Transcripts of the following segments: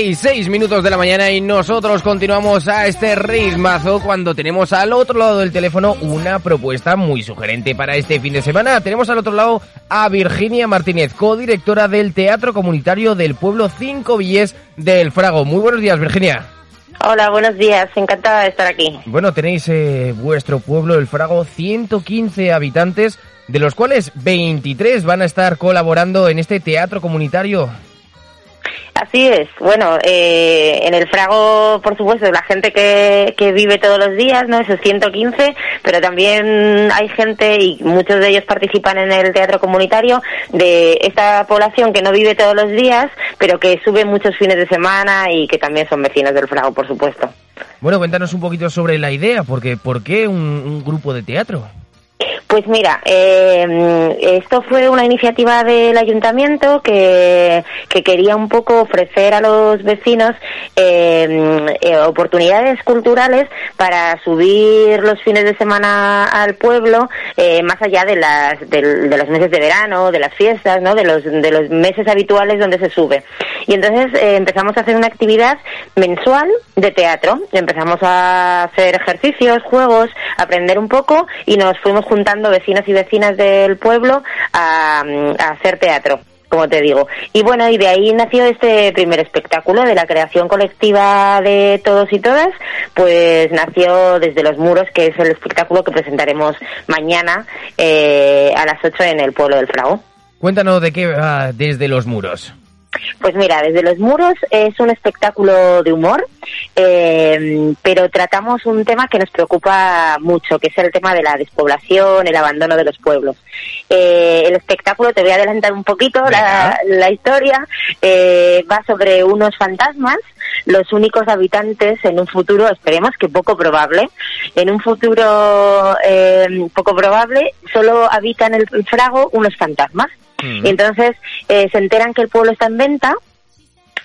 Y 6 minutos de la mañana y nosotros continuamos a este ritmazo cuando tenemos al otro lado del teléfono una propuesta muy sugerente para este fin de semana. Tenemos al otro lado a Virginia Martínez, codirectora del Teatro Comunitario del Pueblo 5 Villes del Frago. Muy buenos días, Virginia. Hola, buenos días, encantada de estar aquí. Bueno, tenéis eh, vuestro pueblo, el Frago, 115 habitantes, de los cuales 23 van a estar colaborando en este teatro comunitario. Así es. Bueno, eh, en el Frago, por supuesto, la gente que, que vive todos los días, ¿no? Esos 115, pero también hay gente, y muchos de ellos participan en el teatro comunitario, de esta población que no vive todos los días, pero que sube muchos fines de semana y que también son vecinos del Frago, por supuesto. Bueno, cuéntanos un poquito sobre la idea, porque ¿por qué un grupo de teatro? Pues mira, eh, esto fue una iniciativa del ayuntamiento que, quería un poco ofrecer a los vecinos eh, eh, oportunidades culturales para subir los fines de semana al pueblo, más allá de, las, de, los meses de verano, de las fiestas, ¿no? de, los, de los meses habituales donde se sube. Y entonces empezamos a hacer una actividad mensual de teatro. Empezamos a hacer ejercicios, juegos, aprender un poco y nos fuimos juntando vecinos y vecinas del pueblo a, hacer teatro como te digo. Y bueno, y de ahí nació este primer espectáculo de la creación colectiva de todos y todas, pues nació desde los muros, que es el espectáculo que presentaremos mañana eh, a las 8 en el pueblo del Frago. Cuéntanos de qué va desde los muros. Pues mira, desde los muros es un espectáculo de humor, eh, pero tratamos un tema que nos preocupa mucho, que es el tema de la despoblación, el abandono de los pueblos. Eh, el espectáculo, te voy a adelantar un poquito la, historia, eh, va sobre unos fantasmas los únicos habitantes en un futuro, esperemos que poco probable, en un futuro poco probable, solo habitan el frago unos fantasmas. Y entonces eh, se enteran que el pueblo está en venta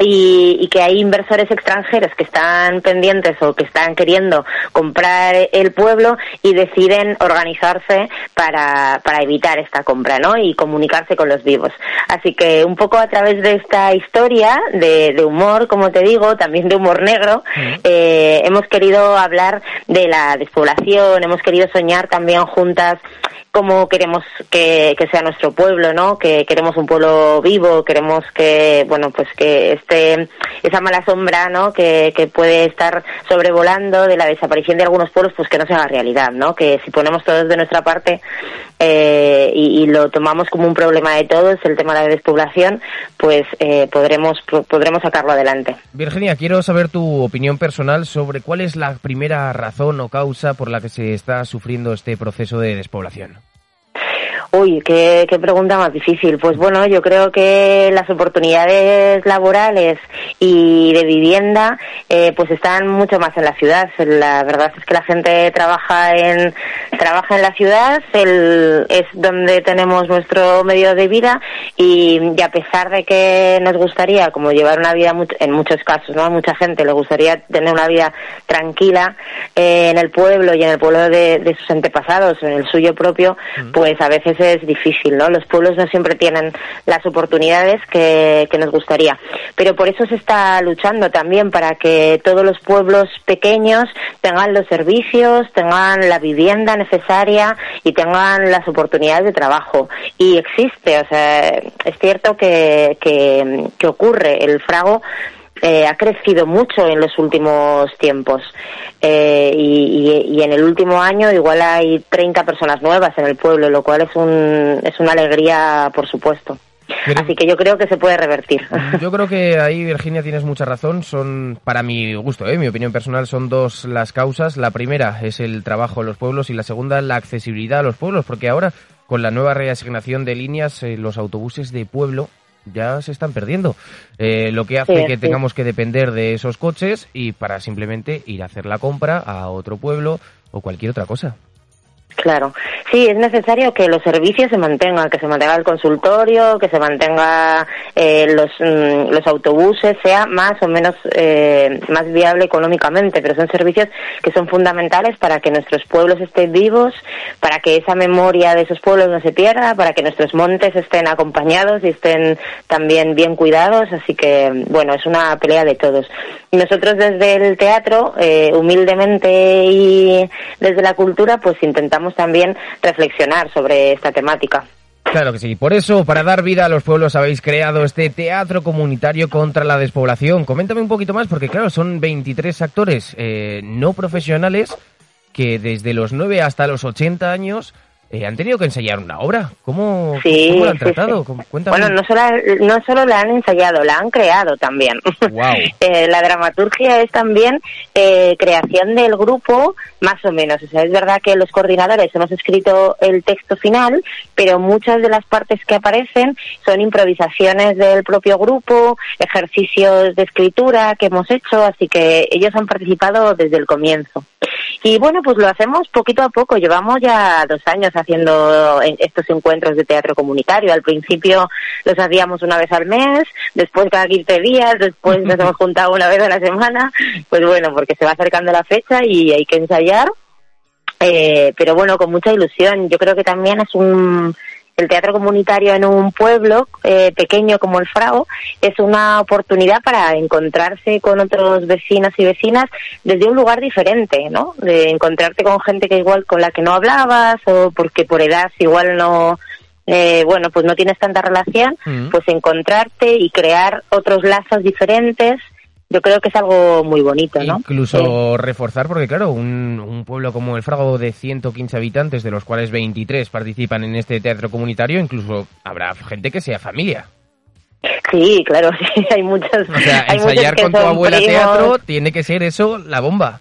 y, que hay inversores extranjeros que están pendientes o que están queriendo comprar el pueblo y deciden organizarse para, para evitar esta compra, ¿no? Y comunicarse con los vivos. Así que un poco a través de esta historia de, de humor, como te digo, también de humor negro, eh, hemos querido hablar de la despoblación, hemos querido soñar también juntas cómo queremos que, sea nuestro pueblo, ¿no? Que queremos un pueblo vivo, queremos que, bueno, pues que esté esa mala sombra, ¿no? Que, que puede estar sobrevolando de la desaparición de algunos pueblos, pues que no se haga realidad, ¿no? Que si ponemos todos de nuestra parte eh, y, lo tomamos como un problema de todos, el tema de la despoblación, pues eh, podremos, podremos sacarlo adelante. Virginia, quiero saber tu opinión personal sobre cuál es la primera razón o causa por la que se está sufriendo este proceso de despoblación. Uy, qué, pregunta más difícil. Pues bueno, yo creo que las oportunidades laborales y de vivienda eh, pues están mucho más en la ciudad. La verdad es que la gente trabaja en trabaja en la ciudad, es donde tenemos nuestro medio de vida y, a pesar de que nos gustaría como llevar una vida en muchos casos, ¿no? A mucha gente le gustaría tener una vida tranquila eh, en el pueblo y en el pueblo de, sus antepasados, en el suyo propio, pues a veces es difícil, ¿no? Los pueblos no siempre tienen las oportunidades que, que nos gustaría. Pero por eso se está luchando también para que todos los pueblos pequeños tengan los servicios, tengan la vivienda necesaria y tengan las oportunidades de trabajo. Y existe, o sea, es cierto que, que, ocurre. El frago eh, ha crecido mucho en los últimos tiempos eh, y, en el último año igual hay 30 personas nuevas en el pueblo, lo cual es, un, es una alegría, por supuesto. Así que yo creo que se puede revertir. Yo creo que ahí, Virginia, tienes mucha razón. Son, para mi gusto, ¿eh? mi opinión personal, son dos las causas. La primera es el trabajo en los pueblos y la segunda la accesibilidad a los pueblos, porque ahora con la nueva reasignación de líneas, eh, los autobuses de pueblo ya se están perdiendo. Eh, lo que hace que tengamos que depender de esos coches y para simplemente ir a hacer la compra a otro pueblo o cualquier otra cosa. Claro, sí, es necesario que los servicios se mantengan, que se mantenga el consultorio, que se mantenga eh, los, mm, los autobuses, sea más o menos eh, más viable económicamente, pero son servicios que son fundamentales para que nuestros pueblos estén vivos, para que esa memoria de esos pueblos no se pierda, para que nuestros montes estén acompañados y estén también bien cuidados, así que bueno, es una pelea de todos. Nosotros desde el teatro, eh, humildemente y desde la cultura, pues intentamos también reflexionar sobre esta temática. Claro que sí. Por eso, para dar vida a los pueblos, habéis creado este teatro comunitario contra la despoblación. Coméntame un poquito más, porque claro, son 23 actores eh, no profesionales que desde los 9 hasta los 80 años eh, han tenido que ensayar una obra. ¿Cómo, ¿cómo lo han tratado? Bueno, no solo, no solo la han ensayado, la han creado también. Eh, la dramaturgia es también eh, creación del grupo, más o menos. O sea, es verdad que los coordinadores hemos escrito el texto final, pero muchas de las partes que aparecen son improvisaciones del propio grupo, ejercicios de escritura que hemos hecho, así que ellos han participado desde el comienzo. Y bueno, pues lo hacemos poquito a poco. Llevamos ya dos años haciendo estos encuentros de teatro comunitario. Al principio los hacíamos una vez al mes, después cada 15 días, después nos hemos juntado una vez a la semana. Pues bueno, porque se va acercando la fecha y hay que ensayar. Eh, pero bueno, con mucha ilusión. Yo creo que también es un el teatro comunitario en un pueblo eh, pequeño como el Frao es una oportunidad para encontrarse con otros vecinos y vecinas desde un lugar diferente, ¿no? De encontrarte con gente que igual con la que no hablabas o porque por edad igual no eh, bueno, pues no tienes tanta relación, mm. pues encontrarte y crear otros lazos diferentes yo creo que es algo muy bonito, ¿no? Incluso reforzar, porque claro, un, un, pueblo como el Frago de 115 habitantes, de los cuales 23 participan en este teatro comunitario, incluso habrá gente que sea familia. Sí, claro, sí, hay muchas. O sea, ensayar con tu abuela teatro tiene que ser eso la bomba.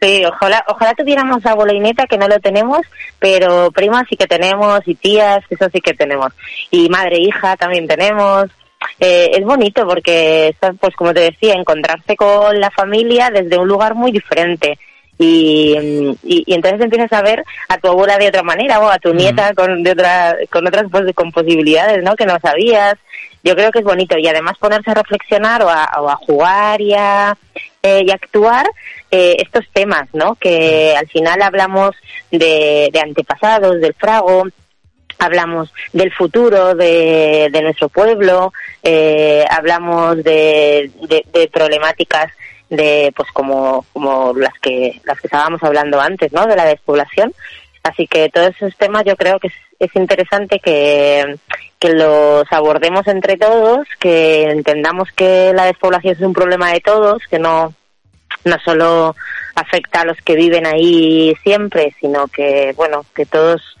Sí, ojalá, ojalá tuviéramos abuela y neta, que no lo tenemos, pero primas sí que tenemos, y tías, eso sí que tenemos. Y madre e hija también tenemos. Eh, es bonito porque, pues como te decía, encontrarse con la familia desde un lugar muy diferente. Y, y, entonces empiezas a ver a tu abuela de otra manera o a tu nieta con, de otra, con otras pues, con posibilidades ¿no? que no sabías. Yo creo que es bonito y además ponerse a reflexionar o a, o a jugar y a, eh, y actuar eh, estos temas, ¿no? Que al final hablamos de, de antepasados, del frago, hablamos del futuro de, nuestro pueblo, eh, hablamos de, problemáticas de pues como como las que las que estábamos hablando antes, ¿no? De la despoblación. Así que todos esos temas yo creo que es, interesante que, que los abordemos entre todos, que entendamos que la despoblación es un problema de todos, que no no solo afecta a los que viven ahí siempre, sino que bueno que todos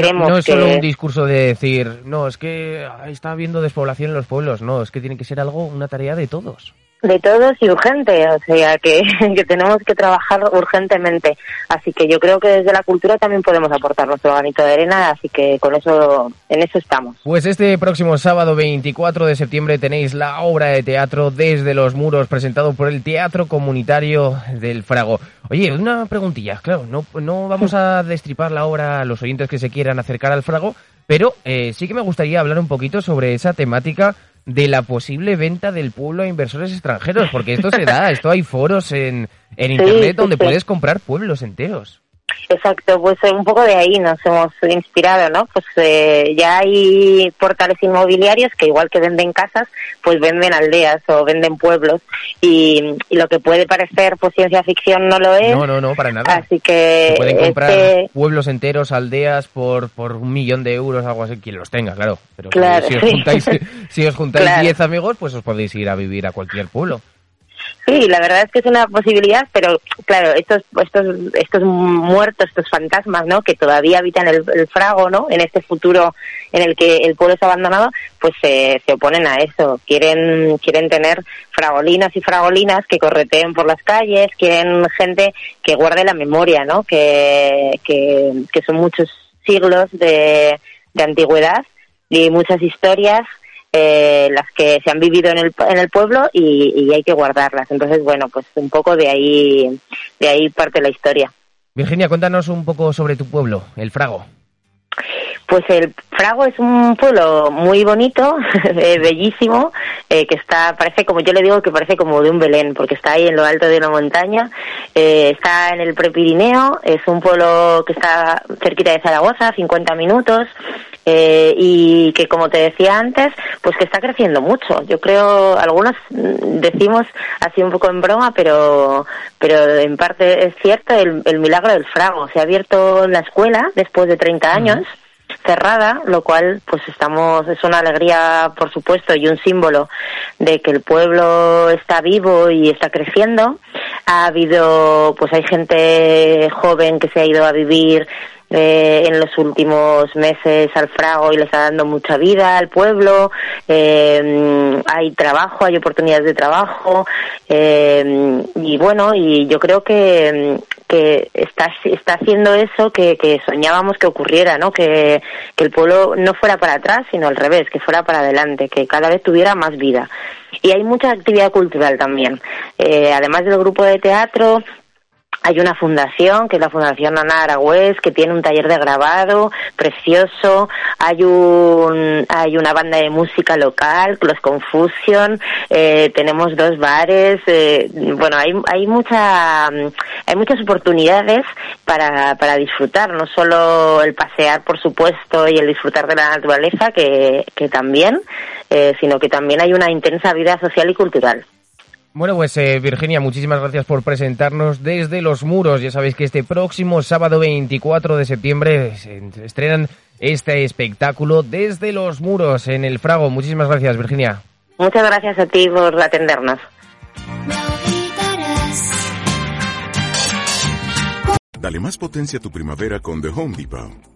no, es solo un discurso de decir, no, es que está habiendo despoblación en los pueblos, no, es que tiene que ser algo, una tarea de todos. De todos y urgente, o sea que, que, tenemos que trabajar urgentemente. Así que yo creo que desde la cultura también podemos aportar nuestro granito de arena, así que con eso, en eso estamos. Pues este próximo sábado 24 de septiembre tenéis la obra de teatro Desde los Muros, presentado por el Teatro Comunitario del Frago. Oye, una preguntilla, claro, no, no vamos a destripar la obra a los oyentes que se quieran acercar al Frago, pero eh, sí que me gustaría hablar un poquito sobre esa temática de la posible venta del pueblo a inversores extranjeros, porque esto se da, esto hay foros en, en Internet donde puedes comprar pueblos enteros. Exacto, pues un poco de ahí nos hemos inspirado, ¿no? Pues eh, ya hay portales inmobiliarios que igual que venden casas, pues venden aldeas o venden pueblos y, lo que puede parecer pues ciencia ficción no lo es. No, no, no, para nada. Así que Se pueden comprar este pueblos enteros, aldeas por por un millón de euros, algo así, quien los tenga, claro. Pero claro, si, os juntáis, si os juntáis 10 amigos, pues os podéis ir a vivir a cualquier pueblo. Sí, la verdad es que es una posibilidad, pero claro, estos estos estos muertos, estos fantasmas, ¿no? Que todavía habitan el, el frago, ¿no? En este futuro en el que el pueblo es abandonado, pues se, se oponen a eso. Quieren quieren tener fragolinas y fragolinas que correteen por las calles, quieren gente que guarde la memoria, ¿no? Que que, que son muchos siglos de, de antigüedad y muchas historias eh, las que se han vivido en el, en el pueblo y, hay que guardarlas. Entonces, bueno, pues un poco de ahí, de ahí parte la historia. Virginia, cuéntanos un poco sobre tu pueblo, el Frago. Pues el Frago es un pueblo muy bonito, eh, bellísimo, eh, que está, parece como yo le digo que parece como de un Belén, porque está ahí en lo alto de una montaña, eh, está en el Prepirineo, es un pueblo que está cerquita de Zaragoza, 50 minutos, eh, y que como te decía antes, pues que está creciendo mucho. Yo creo, algunos decimos así un poco en broma, pero, pero en parte es cierto el, el milagro del Frago. Se ha abierto la escuela después de 30 años cerrada, lo cual pues estamos es una alegría por supuesto y un símbolo de que el pueblo está vivo y está creciendo. Ha habido pues hay gente joven que se ha ido a vivir eh, en los últimos meses al Frago y le está dando mucha vida al pueblo. Eh, hay trabajo, hay oportunidades de trabajo eh, y bueno, y yo creo que que está, está haciendo eso que, soñábamos que ocurriera, ¿no? Que, que el pueblo no fuera para atrás, sino al revés, que fuera para adelante, que cada vez tuviera más vida. Y hay mucha actividad cultural también. Eh, además del grupo de teatro, hay una fundación, que es la Fundación Ana Aragüez, que tiene un taller de grabado precioso. Hay un, hay una banda de música local, los Confusion. Eh, tenemos dos bares. Eh, bueno, hay, hay mucha, hay muchas oportunidades para, para disfrutar. No solo el pasear, por supuesto, y el disfrutar de la naturaleza, que, que también, eh, sino que también hay una intensa vida social y cultural. Bueno, pues eh, Virginia, muchísimas gracias por presentarnos desde los muros. Ya sabéis que este próximo sábado 24 de septiembre se estrenan este espectáculo desde los muros en el Frago. Muchísimas gracias, Virginia. Muchas gracias a ti por atendernos. Dale más potencia a tu primavera con The Home Depot.